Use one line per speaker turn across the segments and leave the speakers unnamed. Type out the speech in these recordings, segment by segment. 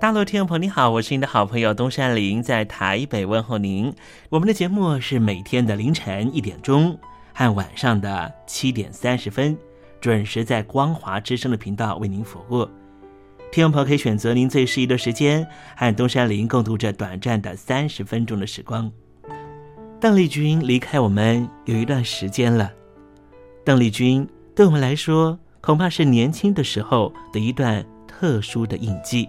大陆听众朋友，你好，我是您的好朋友东山林，在台北问候您。我们的节目是每天的凌晨一点钟和晚上的七点三十分，准时在光华之声的频道为您服务。听众朋友可以选择您最适宜的时间，和东山林共度这短暂的三十分钟的时光。邓丽君离开我们有一段时间了，邓丽君对我们来说，恐怕是年轻的时候的一段特殊的印记。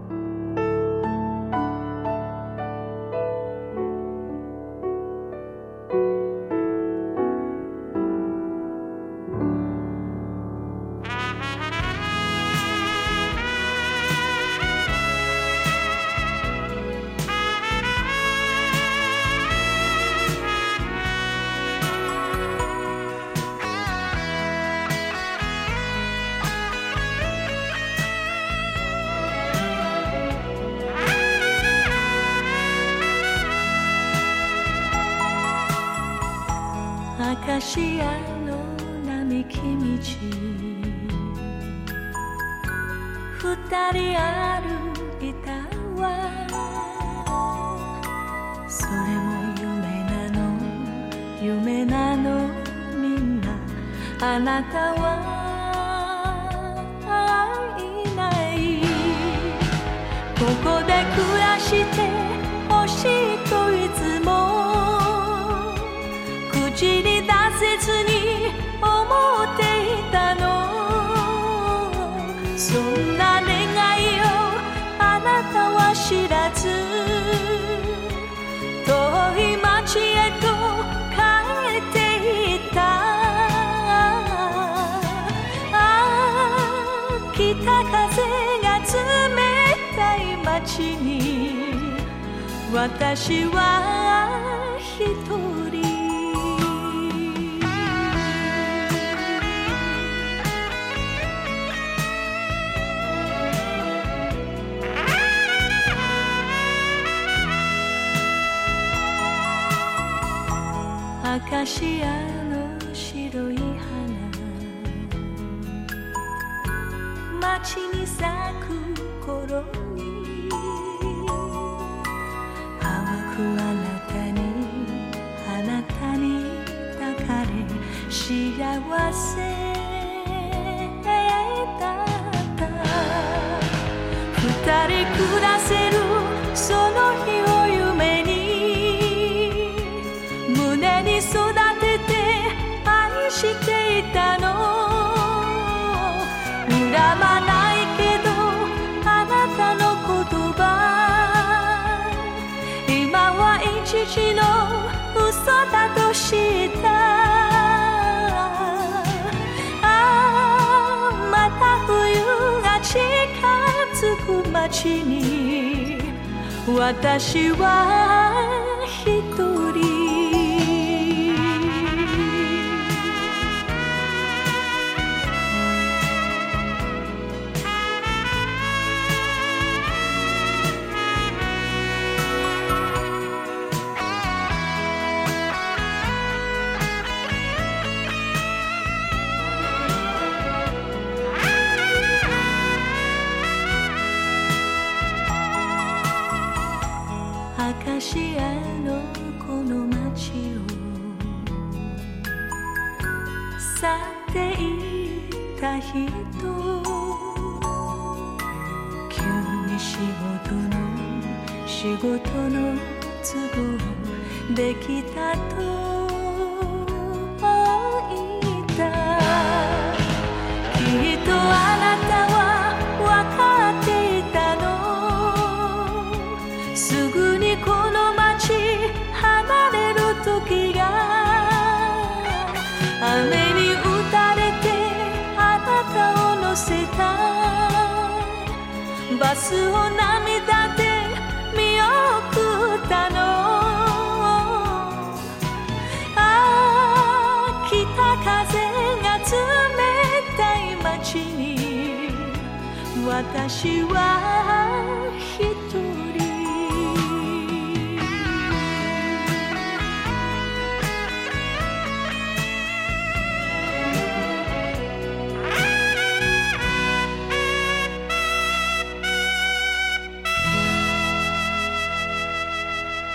口に出せずに思っていたの。そんな願いをあなたは知らず。遠い町へと帰っていった。ああ北風が冷たい街に。私はアカシアの白い花街に咲く頃に淡くあなたにあなたに抱かれ幸せだった二人暮らせる私はすぐにこの街離れる時が雨に打たれてあなたを乗せた。バスを涙で見送ったの。ああ北風が冷たい街に私は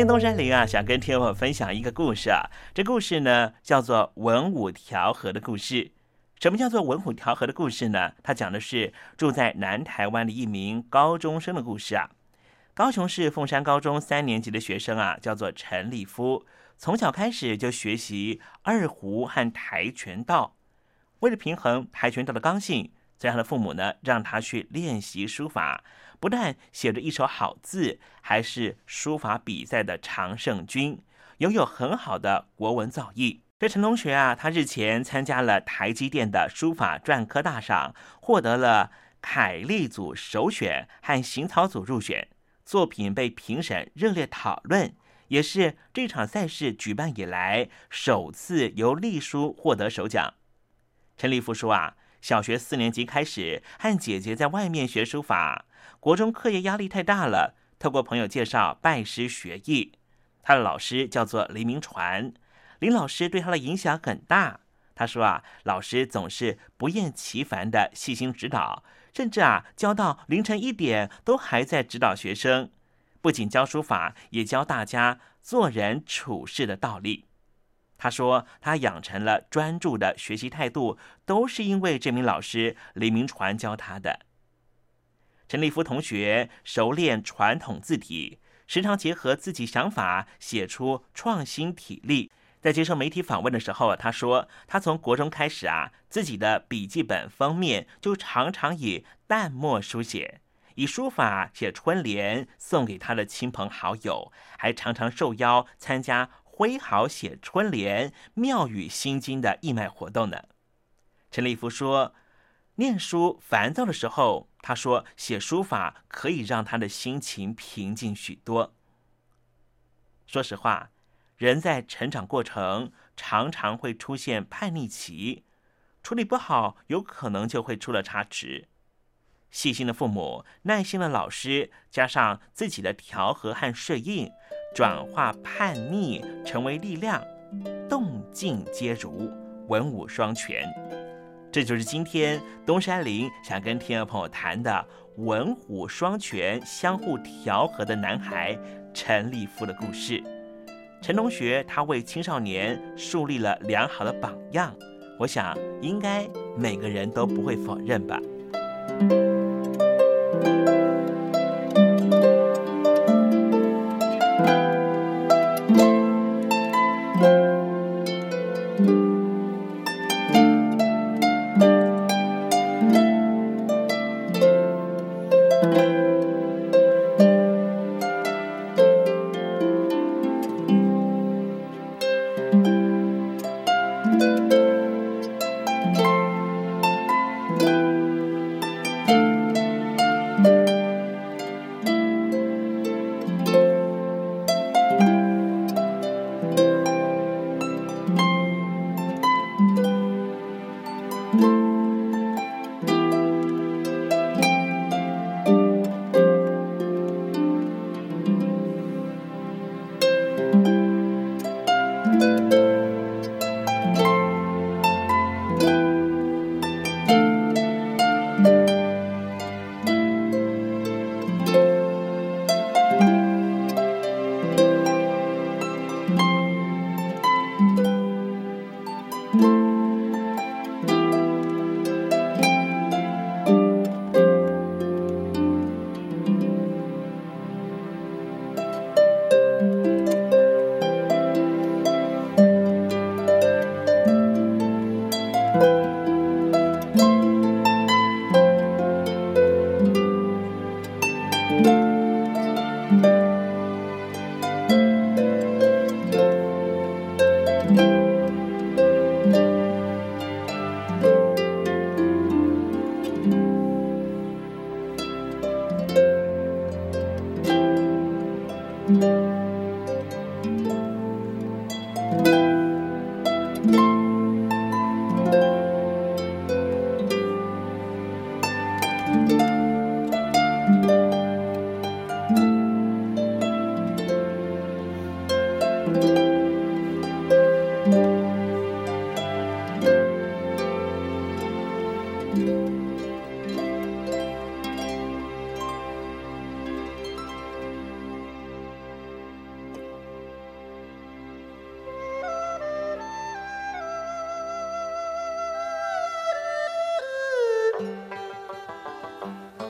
天东山林啊，想跟听众分享一个故事啊。这故事呢，叫做文武调和的故事。什么叫做文武调和的故事呢？它讲的是住在南台湾的一名高中生的故事啊。高雄市凤山高中三年级的学生啊，叫做陈立夫，从小开始就学习二胡和跆拳道。为了平衡跆拳道的刚性，这样的父母呢，让他去练习书法。不但写着一手好字，还是书法比赛的常胜军，拥有很好的国文造诣。这陈同学啊，他日前参加了台积电的书法篆刻大赏，获得了楷隶组首选和行草组入选，作品被评审热烈讨论，也是这场赛事举办以来首次由隶书获得首奖。陈立夫说啊，小学四年级开始和姐姐在外面学书法。国中课业压力太大了，透过朋友介绍拜师学艺。他的老师叫做林明传，林老师对他的影响很大。他说啊，老师总是不厌其烦的细心指导，甚至啊教到凌晨一点都还在指导学生。不仅教书法，也教大家做人处事的道理。他说他养成了专注的学习态度，都是因为这名老师林明传教他的。陈立夫同学熟练传统字体，时常结合自己想法写出创新体例。在接受媒体访问的时候，他说：“他从国中开始啊，自己的笔记本封面就常常以淡墨书写，以书法写春联送给他的亲朋好友，还常常受邀参加挥毫写春联、妙语心经的义卖活动呢。”陈立夫说。念书烦躁的时候，他说写书法可以让他的心情平静许多。说实话，人在成长过程常常会出现叛逆期，处理不好，有可能就会出了差池。细心的父母、耐心的老师，加上自己的调和和适应，转化叛逆成为力量，动静皆如，文武双全。这就是今天东山林想跟听众朋友谈的文武双全、相互调和的男孩陈立夫的故事。陈同学他为青少年树立了良好的榜样，我想应该每个人都不会否认吧。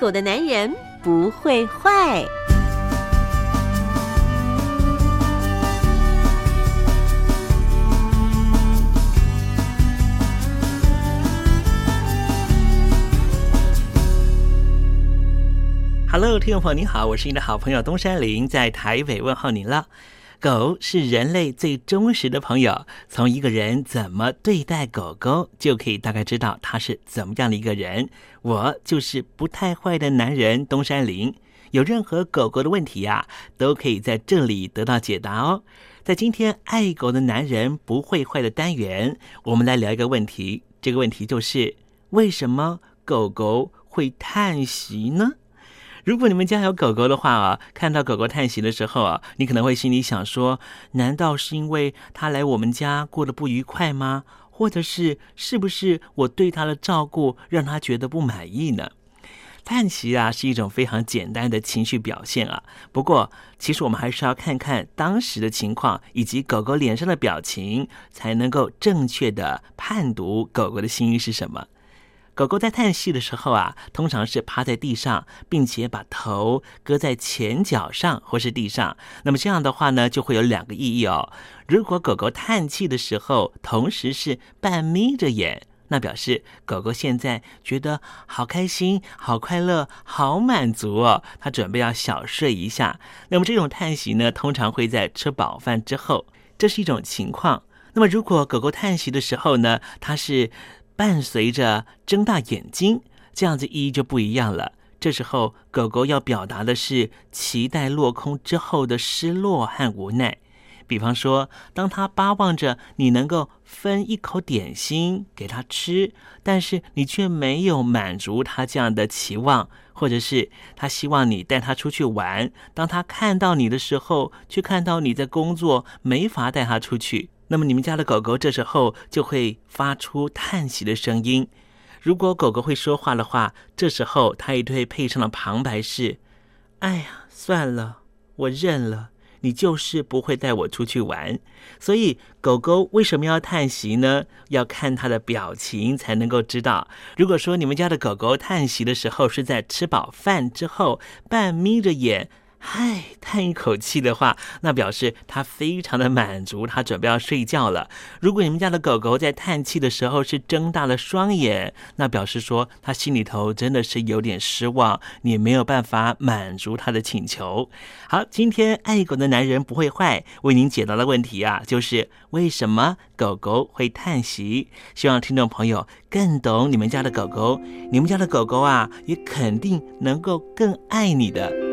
狗的男人不会坏。
Hello，听众朋友，你好，我是你的好朋友东山林，在台北问候您了。狗是人类最忠实的朋友，从一个人怎么对待狗狗，就可以大概知道他是怎么样的一个人。我就是不太坏的男人东山林，有任何狗狗的问题呀、都可以在这里得到解答哦。在今天爱狗的男人不会坏的单元，我们来聊一个问题，这个问题就是为什么狗狗会叹息呢？如果你们家有狗狗的话啊，看到狗狗叹息的时候啊，你可能会心里想说：难道是因为它来我们家过得不愉快吗？或者是是不是我对它的照顾让它觉得不满意呢？叹息啊，是一种非常简单的情绪表现啊。不过，其实我们还是要看看当时的情况以及狗狗脸上的表情，才能够正确的判读狗狗的心意是什么。狗狗在叹息的时候啊，通常是趴在地上，并且把头搁在前脚上或是地上。那么这样的话呢，就会有两个意义哦。如果狗狗叹气的时候，同时是半眯着眼，那表示狗狗现在觉得好开心、好快乐、好满足哦，它准备要小睡一下。那么这种叹息呢，通常会在吃饱饭之后，这是一种情况。那么如果狗狗叹息的时候呢，它是伴随着睁大眼睛，这样子意义就不一样了。这时候，狗狗要表达的是期待落空之后的失落和无奈。比方说，当它巴望着你能够分一口点心给它吃，但是你却没有满足它这样的期望，或者是它希望你带它出去玩，当它看到你的时候，却看到你在工作，没法带它出去。那么你们家的狗狗这时候就会发出叹息的声音。如果狗狗会说话的话，这时候它也会配上了旁白是：“哎呀，算了，我认了，你就是不会带我出去玩。”所以狗狗为什么要叹息呢？要看它的表情才能够知道。如果说你们家的狗狗叹息的时候是在吃饱饭之后，半眯着眼。嗨，叹一口气的话，那表示他非常的满足，他准备要睡觉了。如果你们家的狗狗在叹气的时候是睁大了双眼，那表示说他心里头真的是有点失望，你没有办法满足他的请求。好，今天爱狗的男人不会坏，为您解答的问题啊，就是为什么狗狗会叹息？希望听众朋友更懂你们家的狗狗，你们家的狗狗啊，也肯定能够更爱你的。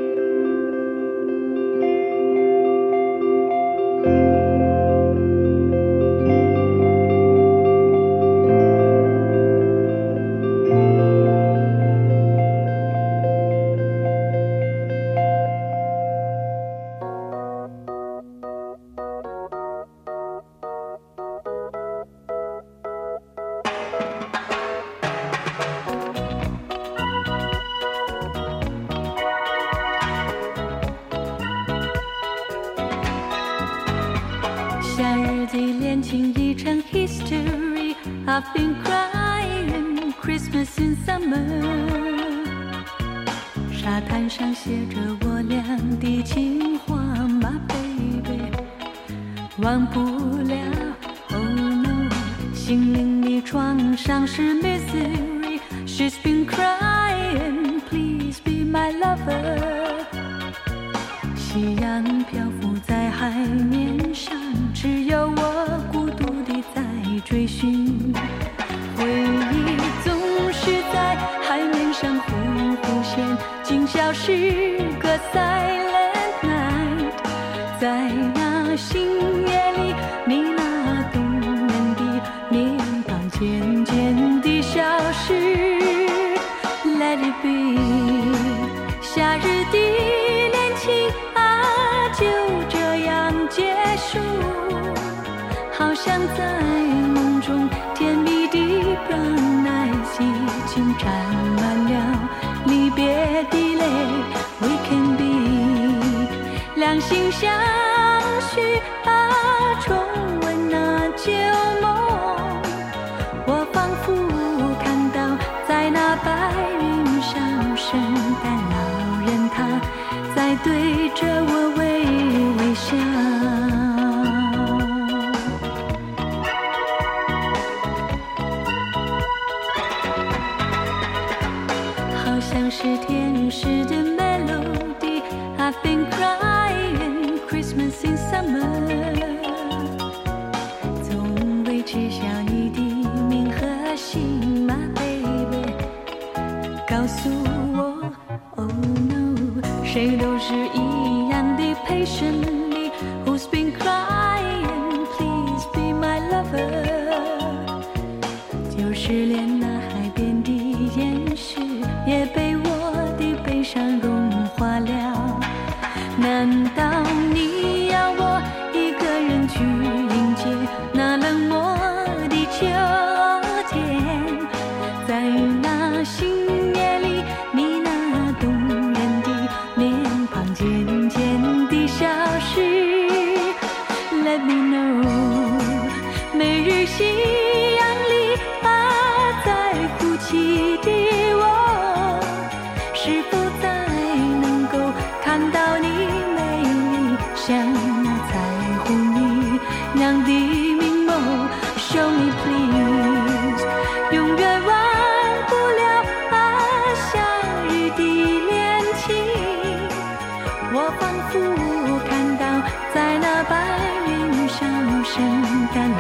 着我俩的情话，My baby，忘不了。Oh no，心灵的创伤是 misery。She's been crying, please be my lover。夕阳漂浮在海面上，只有我孤独地在追寻。回忆总是在海面上忽隐忽现，竟消失 silent night。在那星夜里，你那动人的面庞渐渐地消失。Let it be，夏日的恋情啊，就这样结束，好像在心相许啊，重温那旧梦。我仿佛看到，在那白云上，圣诞老人他在对着我微 patiently。Who's been crying? Please be my lover。就是连那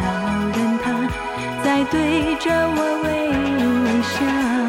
老人他在对着我微微笑。